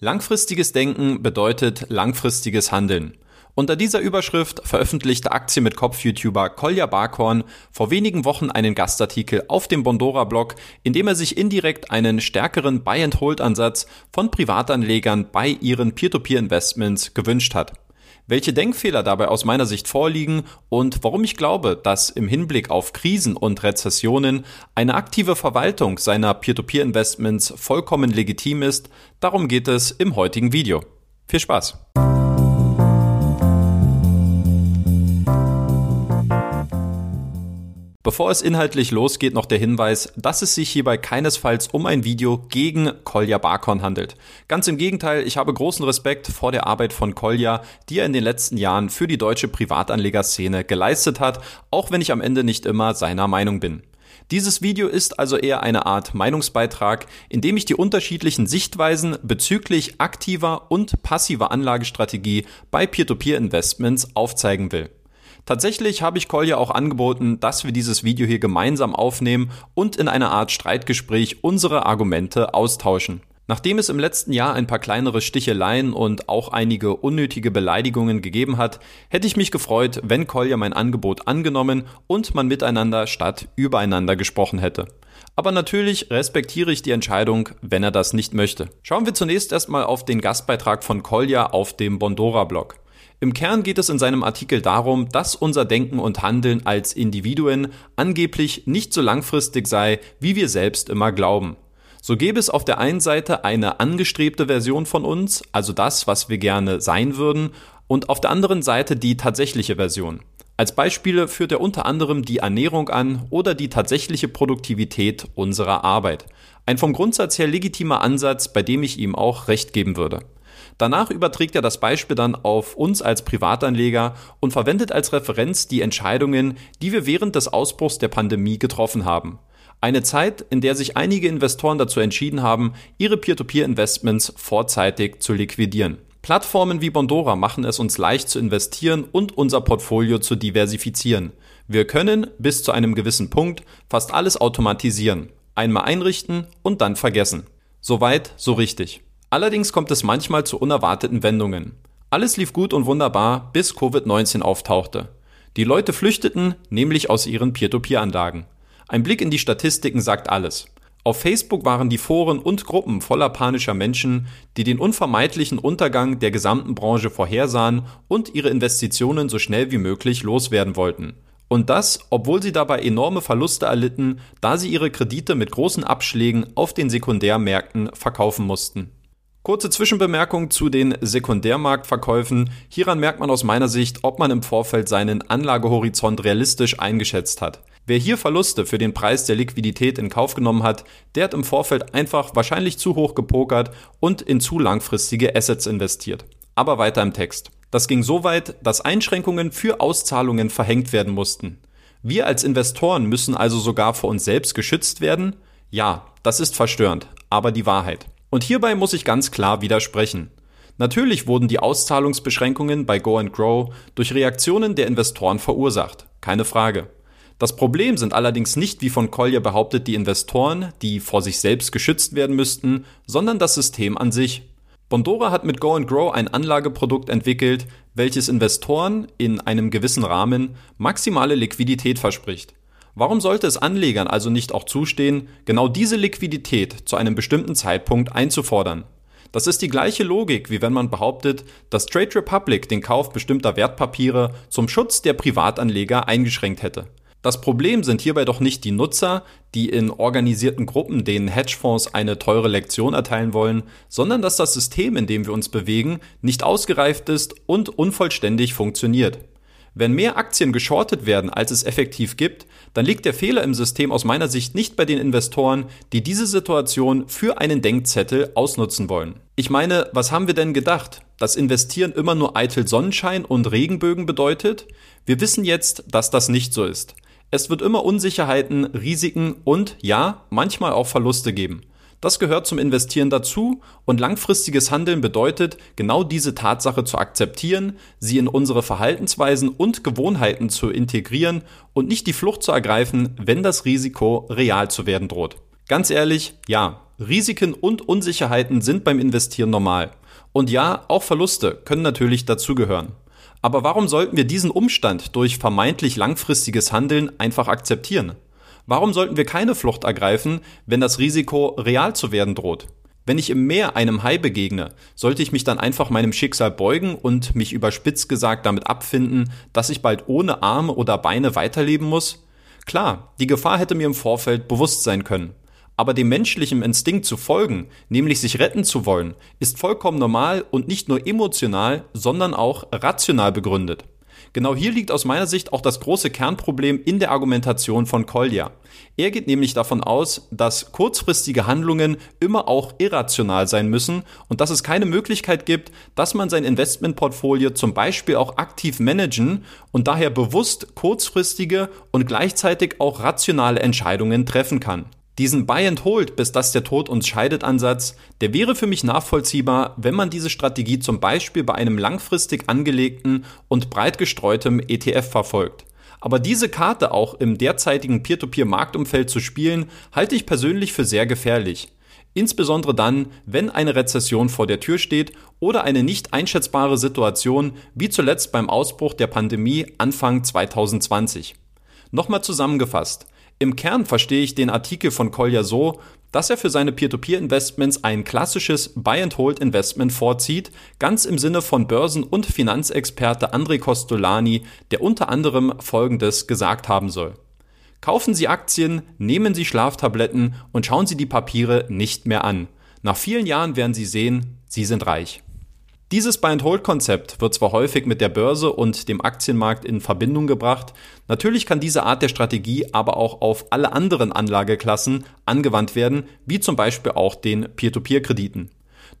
Langfristiges Denken bedeutet langfristiges Handeln. Unter dieser Überschrift veröffentlichte Aktie mit Kopf-YouTuber Kolja Barkhorn vor wenigen Wochen einen Gastartikel auf dem Bondora-Blog, in dem er sich indirekt einen stärkeren Buy-and-Hold-Ansatz von Privatanlegern bei ihren Peer-to-Peer-Investments gewünscht hat welche Denkfehler dabei aus meiner Sicht vorliegen und warum ich glaube, dass im Hinblick auf Krisen und Rezessionen eine aktive Verwaltung seiner Peer-to-Peer-Investments vollkommen legitim ist, darum geht es im heutigen Video. Viel Spaß! Bevor es inhaltlich losgeht, noch der Hinweis, dass es sich hierbei keinesfalls um ein Video gegen Kolja Barkon handelt. Ganz im Gegenteil, ich habe großen Respekt vor der Arbeit von Kolja, die er in den letzten Jahren für die deutsche Privatanlegerszene geleistet hat, auch wenn ich am Ende nicht immer seiner Meinung bin. Dieses Video ist also eher eine Art Meinungsbeitrag, in dem ich die unterschiedlichen Sichtweisen bezüglich aktiver und passiver Anlagestrategie bei Peer-to-Peer-Investments aufzeigen will. Tatsächlich habe ich Kolja auch angeboten, dass wir dieses Video hier gemeinsam aufnehmen und in einer Art Streitgespräch unsere Argumente austauschen. Nachdem es im letzten Jahr ein paar kleinere Sticheleien und auch einige unnötige Beleidigungen gegeben hat, hätte ich mich gefreut, wenn Kolja mein Angebot angenommen und man miteinander statt übereinander gesprochen hätte. Aber natürlich respektiere ich die Entscheidung, wenn er das nicht möchte. Schauen wir zunächst erstmal auf den Gastbeitrag von Kolja auf dem Bondora-Blog. Im Kern geht es in seinem Artikel darum, dass unser Denken und Handeln als Individuen angeblich nicht so langfristig sei, wie wir selbst immer glauben. So gäbe es auf der einen Seite eine angestrebte Version von uns, also das, was wir gerne sein würden, und auf der anderen Seite die tatsächliche Version. Als Beispiele führt er unter anderem die Ernährung an oder die tatsächliche Produktivität unserer Arbeit. Ein vom Grundsatz her legitimer Ansatz, bei dem ich ihm auch recht geben würde. Danach überträgt er das Beispiel dann auf uns als Privatanleger und verwendet als Referenz die Entscheidungen, die wir während des Ausbruchs der Pandemie getroffen haben. Eine Zeit, in der sich einige Investoren dazu entschieden haben, ihre Peer-to-Peer-Investments vorzeitig zu liquidieren. Plattformen wie Bondora machen es uns leicht zu investieren und unser Portfolio zu diversifizieren. Wir können bis zu einem gewissen Punkt fast alles automatisieren, einmal einrichten und dann vergessen. Soweit, so richtig. Allerdings kommt es manchmal zu unerwarteten Wendungen. Alles lief gut und wunderbar, bis Covid-19 auftauchte. Die Leute flüchteten nämlich aus ihren Peer-to-Peer-Anlagen. Ein Blick in die Statistiken sagt alles. Auf Facebook waren die Foren und Gruppen voller panischer Menschen, die den unvermeidlichen Untergang der gesamten Branche vorhersahen und ihre Investitionen so schnell wie möglich loswerden wollten. Und das, obwohl sie dabei enorme Verluste erlitten, da sie ihre Kredite mit großen Abschlägen auf den Sekundärmärkten verkaufen mussten. Kurze Zwischenbemerkung zu den Sekundärmarktverkäufen. Hieran merkt man aus meiner Sicht, ob man im Vorfeld seinen Anlagehorizont realistisch eingeschätzt hat. Wer hier Verluste für den Preis der Liquidität in Kauf genommen hat, der hat im Vorfeld einfach wahrscheinlich zu hoch gepokert und in zu langfristige Assets investiert. Aber weiter im Text. Das ging so weit, dass Einschränkungen für Auszahlungen verhängt werden mussten. Wir als Investoren müssen also sogar vor uns selbst geschützt werden? Ja, das ist verstörend, aber die Wahrheit. Und hierbei muss ich ganz klar widersprechen. Natürlich wurden die Auszahlungsbeschränkungen bei Go and Grow durch Reaktionen der Investoren verursacht, keine Frage. Das Problem sind allerdings nicht, wie von Collier behauptet, die Investoren, die vor sich selbst geschützt werden müssten, sondern das System an sich. Bondora hat mit Go and Grow ein Anlageprodukt entwickelt, welches Investoren in einem gewissen Rahmen maximale Liquidität verspricht. Warum sollte es Anlegern also nicht auch zustehen, genau diese Liquidität zu einem bestimmten Zeitpunkt einzufordern? Das ist die gleiche Logik, wie wenn man behauptet, dass Trade Republic den Kauf bestimmter Wertpapiere zum Schutz der Privatanleger eingeschränkt hätte. Das Problem sind hierbei doch nicht die Nutzer, die in organisierten Gruppen denen Hedgefonds eine teure Lektion erteilen wollen, sondern dass das System, in dem wir uns bewegen, nicht ausgereift ist und unvollständig funktioniert. Wenn mehr Aktien geschortet werden, als es effektiv gibt, dann liegt der Fehler im System aus meiner Sicht nicht bei den Investoren, die diese Situation für einen Denkzettel ausnutzen wollen. Ich meine, was haben wir denn gedacht? Dass Investieren immer nur eitel Sonnenschein und Regenbögen bedeutet? Wir wissen jetzt, dass das nicht so ist. Es wird immer Unsicherheiten, Risiken und ja, manchmal auch Verluste geben. Das gehört zum Investieren dazu und langfristiges Handeln bedeutet, genau diese Tatsache zu akzeptieren, sie in unsere Verhaltensweisen und Gewohnheiten zu integrieren und nicht die Flucht zu ergreifen, wenn das Risiko real zu werden droht. Ganz ehrlich, ja, Risiken und Unsicherheiten sind beim Investieren normal. Und ja, auch Verluste können natürlich dazugehören. Aber warum sollten wir diesen Umstand durch vermeintlich langfristiges Handeln einfach akzeptieren? Warum sollten wir keine Flucht ergreifen, wenn das Risiko real zu werden droht? Wenn ich im Meer einem Hai begegne, sollte ich mich dann einfach meinem Schicksal beugen und mich überspitzt gesagt damit abfinden, dass ich bald ohne Arme oder Beine weiterleben muss? Klar, die Gefahr hätte mir im Vorfeld bewusst sein können. Aber dem menschlichen Instinkt zu folgen, nämlich sich retten zu wollen, ist vollkommen normal und nicht nur emotional, sondern auch rational begründet. Genau hier liegt aus meiner Sicht auch das große Kernproblem in der Argumentation von Kolja. Er geht nämlich davon aus, dass kurzfristige Handlungen immer auch irrational sein müssen und dass es keine Möglichkeit gibt, dass man sein Investmentportfolio zum Beispiel auch aktiv managen und daher bewusst kurzfristige und gleichzeitig auch rationale Entscheidungen treffen kann. Diesen Buy and Hold, bis dass der Tod uns scheidet Ansatz, der wäre für mich nachvollziehbar, wenn man diese Strategie zum Beispiel bei einem langfristig angelegten und breit gestreutem ETF verfolgt. Aber diese Karte auch im derzeitigen Peer-to-Peer-Marktumfeld zu spielen, halte ich persönlich für sehr gefährlich. Insbesondere dann, wenn eine Rezession vor der Tür steht oder eine nicht einschätzbare Situation, wie zuletzt beim Ausbruch der Pandemie Anfang 2020. Nochmal zusammengefasst. Im Kern verstehe ich den Artikel von Kolja so, dass er für seine Peer-to-Peer-Investments ein klassisches Buy-and-Hold-Investment vorzieht, ganz im Sinne von Börsen- und Finanzexperte André Costolani, der unter anderem Folgendes gesagt haben soll. Kaufen Sie Aktien, nehmen Sie Schlaftabletten und schauen Sie die Papiere nicht mehr an. Nach vielen Jahren werden Sie sehen, Sie sind reich. Dieses Buy-and-Hold-Konzept wird zwar häufig mit der Börse und dem Aktienmarkt in Verbindung gebracht, natürlich kann diese Art der Strategie aber auch auf alle anderen Anlageklassen angewandt werden, wie zum Beispiel auch den Peer-to-Peer-Krediten.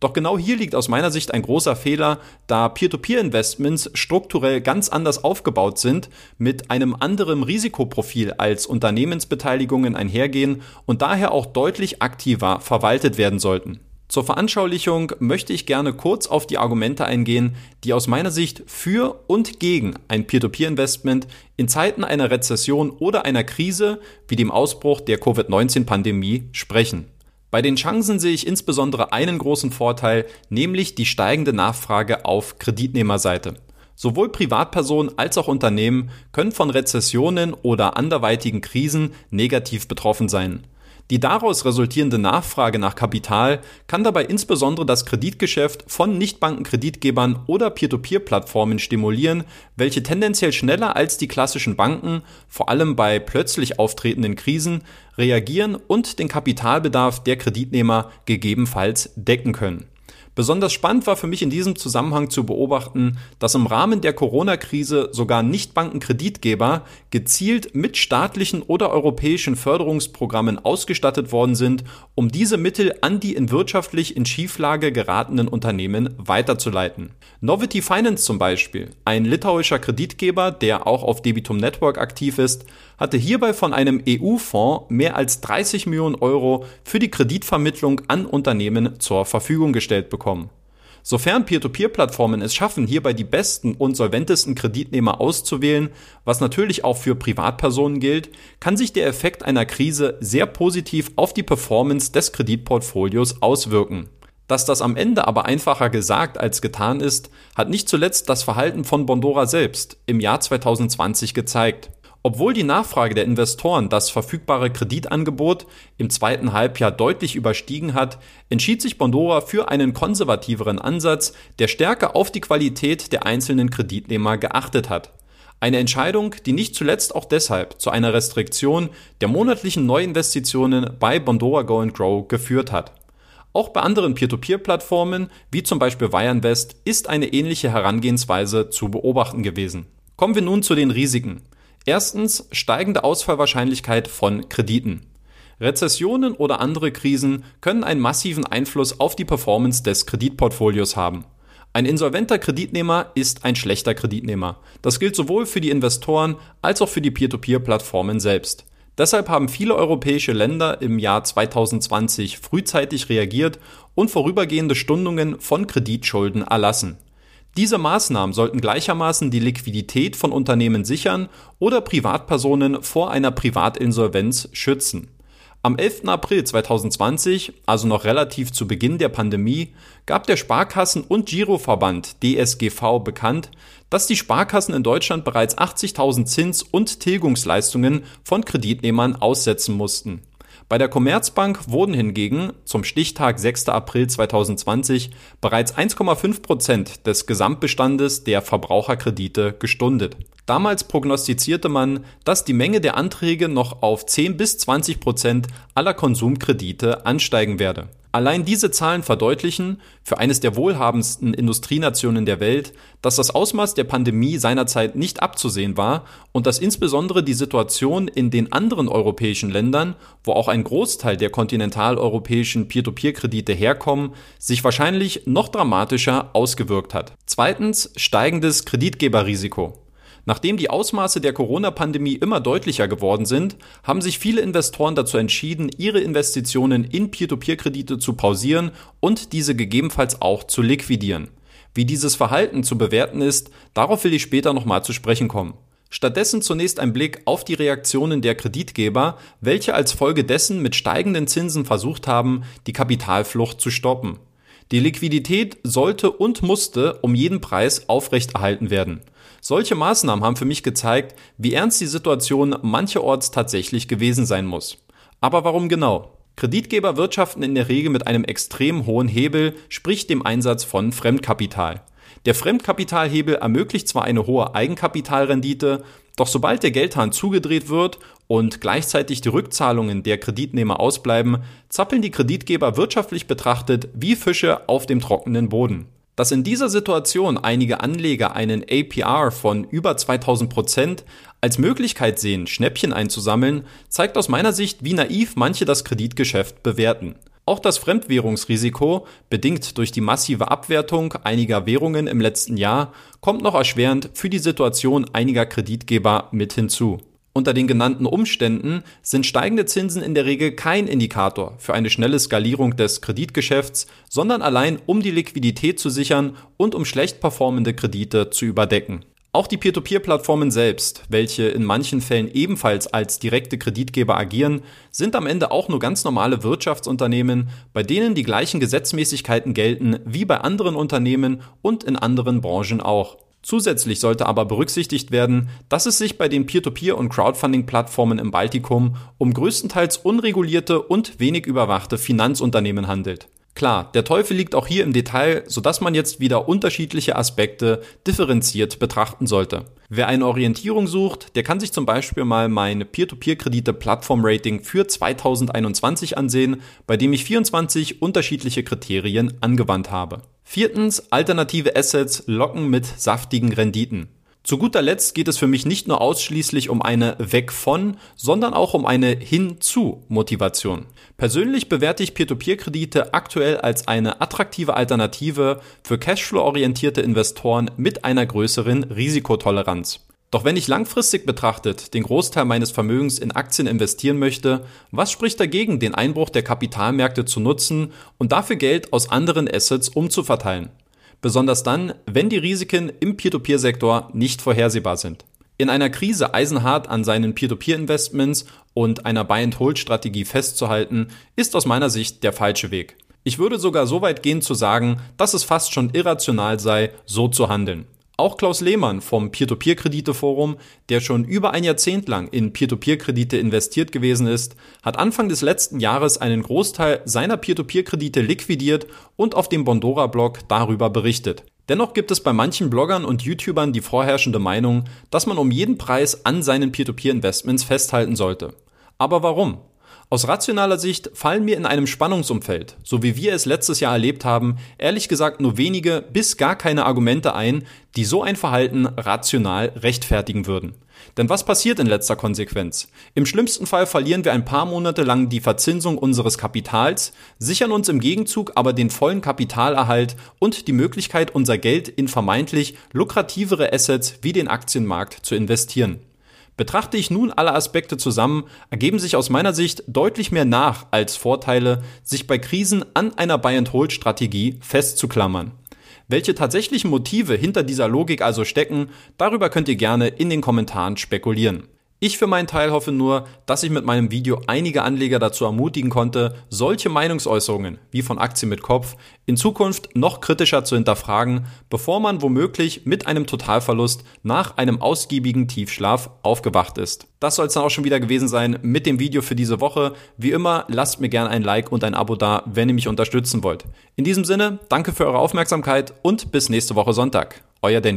Doch genau hier liegt aus meiner Sicht ein großer Fehler, da Peer-to-Peer-Investments strukturell ganz anders aufgebaut sind, mit einem anderen Risikoprofil als Unternehmensbeteiligungen einhergehen und daher auch deutlich aktiver verwaltet werden sollten. Zur Veranschaulichung möchte ich gerne kurz auf die Argumente eingehen, die aus meiner Sicht für und gegen ein Peer-to-Peer-Investment in Zeiten einer Rezession oder einer Krise wie dem Ausbruch der Covid-19-Pandemie sprechen. Bei den Chancen sehe ich insbesondere einen großen Vorteil, nämlich die steigende Nachfrage auf Kreditnehmerseite. Sowohl Privatpersonen als auch Unternehmen können von Rezessionen oder anderweitigen Krisen negativ betroffen sein. Die daraus resultierende Nachfrage nach Kapital kann dabei insbesondere das Kreditgeschäft von Nichtbankenkreditgebern oder Peer-to-Peer-Plattformen stimulieren, welche tendenziell schneller als die klassischen Banken, vor allem bei plötzlich auftretenden Krisen, reagieren und den Kapitalbedarf der Kreditnehmer gegebenenfalls decken können. Besonders spannend war für mich in diesem Zusammenhang zu beobachten, dass im Rahmen der Corona-Krise sogar Nichtbankenkreditgeber gezielt mit staatlichen oder europäischen Förderungsprogrammen ausgestattet worden sind, um diese Mittel an die in wirtschaftlich in Schieflage geratenen Unternehmen weiterzuleiten. Novity Finance zum Beispiel, ein litauischer Kreditgeber, der auch auf Debitum Network aktiv ist, hatte hierbei von einem EU-Fonds mehr als 30 Millionen Euro für die Kreditvermittlung an Unternehmen zur Verfügung gestellt bekommen. Sofern Peer-to-Peer-Plattformen es schaffen, hierbei die besten und solventesten Kreditnehmer auszuwählen, was natürlich auch für Privatpersonen gilt, kann sich der Effekt einer Krise sehr positiv auf die Performance des Kreditportfolios auswirken. Dass das am Ende aber einfacher gesagt als getan ist, hat nicht zuletzt das Verhalten von Bondora selbst im Jahr 2020 gezeigt. Obwohl die Nachfrage der Investoren das verfügbare Kreditangebot im zweiten Halbjahr deutlich überstiegen hat, entschied sich Bondora für einen konservativeren Ansatz, der stärker auf die Qualität der einzelnen Kreditnehmer geachtet hat. Eine Entscheidung, die nicht zuletzt auch deshalb zu einer Restriktion der monatlichen Neuinvestitionen bei Bondora Go and Grow geführt hat. Auch bei anderen Peer-to-Peer-Plattformen, wie zum Beispiel Wireinvest, ist eine ähnliche Herangehensweise zu beobachten gewesen. Kommen wir nun zu den Risiken. Erstens steigende Ausfallwahrscheinlichkeit von Krediten. Rezessionen oder andere Krisen können einen massiven Einfluss auf die Performance des Kreditportfolios haben. Ein insolventer Kreditnehmer ist ein schlechter Kreditnehmer. Das gilt sowohl für die Investoren als auch für die Peer-to-Peer-Plattformen selbst. Deshalb haben viele europäische Länder im Jahr 2020 frühzeitig reagiert und vorübergehende Stundungen von Kreditschulden erlassen. Diese Maßnahmen sollten gleichermaßen die Liquidität von Unternehmen sichern oder Privatpersonen vor einer Privatinsolvenz schützen. Am 11. April 2020, also noch relativ zu Beginn der Pandemie, gab der Sparkassen- und Giroverband DSGV bekannt, dass die Sparkassen in Deutschland bereits 80.000 Zins- und Tilgungsleistungen von Kreditnehmern aussetzen mussten. Bei der Commerzbank wurden hingegen zum Stichtag 6. April 2020 bereits 1,5 Prozent des Gesamtbestandes der Verbraucherkredite gestundet. Damals prognostizierte man, dass die Menge der Anträge noch auf 10 bis 20 Prozent aller Konsumkredite ansteigen werde. Allein diese Zahlen verdeutlichen, für eines der wohlhabendsten Industrienationen der Welt, dass das Ausmaß der Pandemie seinerzeit nicht abzusehen war und dass insbesondere die Situation in den anderen europäischen Ländern, wo auch ein Großteil der kontinentaleuropäischen Peer-to-Peer-Kredite herkommen, sich wahrscheinlich noch dramatischer ausgewirkt hat. Zweitens steigendes Kreditgeberrisiko. Nachdem die Ausmaße der Corona-Pandemie immer deutlicher geworden sind, haben sich viele Investoren dazu entschieden, ihre Investitionen in Peer-to-Peer-Kredite zu pausieren und diese gegebenenfalls auch zu liquidieren. Wie dieses Verhalten zu bewerten ist, darauf will ich später nochmal zu sprechen kommen. Stattdessen zunächst ein Blick auf die Reaktionen der Kreditgeber, welche als Folge dessen mit steigenden Zinsen versucht haben, die Kapitalflucht zu stoppen. Die Liquidität sollte und musste um jeden Preis aufrechterhalten werden. Solche Maßnahmen haben für mich gezeigt, wie ernst die Situation mancherorts tatsächlich gewesen sein muss. Aber warum genau? Kreditgeber wirtschaften in der Regel mit einem extrem hohen Hebel, sprich dem Einsatz von Fremdkapital. Der Fremdkapitalhebel ermöglicht zwar eine hohe Eigenkapitalrendite, doch sobald der Geldhahn zugedreht wird und gleichzeitig die Rückzahlungen der Kreditnehmer ausbleiben, zappeln die Kreditgeber wirtschaftlich betrachtet wie Fische auf dem trockenen Boden. Dass in dieser Situation einige Anleger einen APR von über 2000 Prozent als Möglichkeit sehen, Schnäppchen einzusammeln, zeigt aus meiner Sicht, wie naiv manche das Kreditgeschäft bewerten. Auch das Fremdwährungsrisiko, bedingt durch die massive Abwertung einiger Währungen im letzten Jahr, kommt noch erschwerend für die Situation einiger Kreditgeber mit hinzu. Unter den genannten Umständen sind steigende Zinsen in der Regel kein Indikator für eine schnelle Skalierung des Kreditgeschäfts, sondern allein um die Liquidität zu sichern und um schlecht performende Kredite zu überdecken. Auch die Peer-to-Peer-Plattformen selbst, welche in manchen Fällen ebenfalls als direkte Kreditgeber agieren, sind am Ende auch nur ganz normale Wirtschaftsunternehmen, bei denen die gleichen Gesetzmäßigkeiten gelten wie bei anderen Unternehmen und in anderen Branchen auch. Zusätzlich sollte aber berücksichtigt werden, dass es sich bei den Peer-to-Peer- und Crowdfunding-Plattformen im Baltikum um größtenteils unregulierte und wenig überwachte Finanzunternehmen handelt. Klar, der Teufel liegt auch hier im Detail, sodass man jetzt wieder unterschiedliche Aspekte differenziert betrachten sollte. Wer eine Orientierung sucht, der kann sich zum Beispiel mal mein Peer-to-Peer-Kredite-Plattform-Rating für 2021 ansehen, bei dem ich 24 unterschiedliche Kriterien angewandt habe. Viertens, alternative Assets locken mit saftigen Renditen. Zu guter Letzt geht es für mich nicht nur ausschließlich um eine Weg von, sondern auch um eine Hin-zu Motivation. Persönlich bewerte ich Peer-to-Peer-Kredite aktuell als eine attraktive Alternative für Cashflow-orientierte Investoren mit einer größeren Risikotoleranz. Doch wenn ich langfristig betrachtet den Großteil meines Vermögens in Aktien investieren möchte, was spricht dagegen, den Einbruch der Kapitalmärkte zu nutzen und dafür Geld aus anderen Assets umzuverteilen? Besonders dann, wenn die Risiken im Peer-to-Peer-Sektor nicht vorhersehbar sind. In einer Krise eisenhart an seinen Peer-to-Peer-Investments und einer Buy-and-Hold-Strategie festzuhalten, ist aus meiner Sicht der falsche Weg. Ich würde sogar so weit gehen zu sagen, dass es fast schon irrational sei, so zu handeln. Auch Klaus Lehmann vom Peer-to-Peer-Kredite-Forum, der schon über ein Jahrzehnt lang in Peer-to-Peer-Kredite investiert gewesen ist, hat Anfang des letzten Jahres einen Großteil seiner Peer-to-Peer-Kredite liquidiert und auf dem Bondora-Blog darüber berichtet. Dennoch gibt es bei manchen Bloggern und YouTubern die vorherrschende Meinung, dass man um jeden Preis an seinen Peer-to-Peer-Investments festhalten sollte. Aber warum? Aus rationaler Sicht fallen mir in einem Spannungsumfeld, so wie wir es letztes Jahr erlebt haben, ehrlich gesagt nur wenige bis gar keine Argumente ein, die so ein Verhalten rational rechtfertigen würden. Denn was passiert in letzter Konsequenz? Im schlimmsten Fall verlieren wir ein paar Monate lang die Verzinsung unseres Kapitals, sichern uns im Gegenzug aber den vollen Kapitalerhalt und die Möglichkeit, unser Geld in vermeintlich lukrativere Assets wie den Aktienmarkt zu investieren. Betrachte ich nun alle Aspekte zusammen, ergeben sich aus meiner Sicht deutlich mehr Nach- als Vorteile, sich bei Krisen an einer Buy-and-Hold-Strategie festzuklammern. Welche tatsächlichen Motive hinter dieser Logik also stecken, darüber könnt ihr gerne in den Kommentaren spekulieren. Ich für meinen Teil hoffe nur, dass ich mit meinem Video einige Anleger dazu ermutigen konnte, solche Meinungsäußerungen wie von Aktien mit Kopf in Zukunft noch kritischer zu hinterfragen, bevor man womöglich mit einem Totalverlust nach einem ausgiebigen Tiefschlaf aufgewacht ist. Das soll es dann auch schon wieder gewesen sein mit dem Video für diese Woche. Wie immer, lasst mir gerne ein Like und ein Abo da, wenn ihr mich unterstützen wollt. In diesem Sinne, danke für eure Aufmerksamkeit und bis nächste Woche Sonntag. Euer Danny.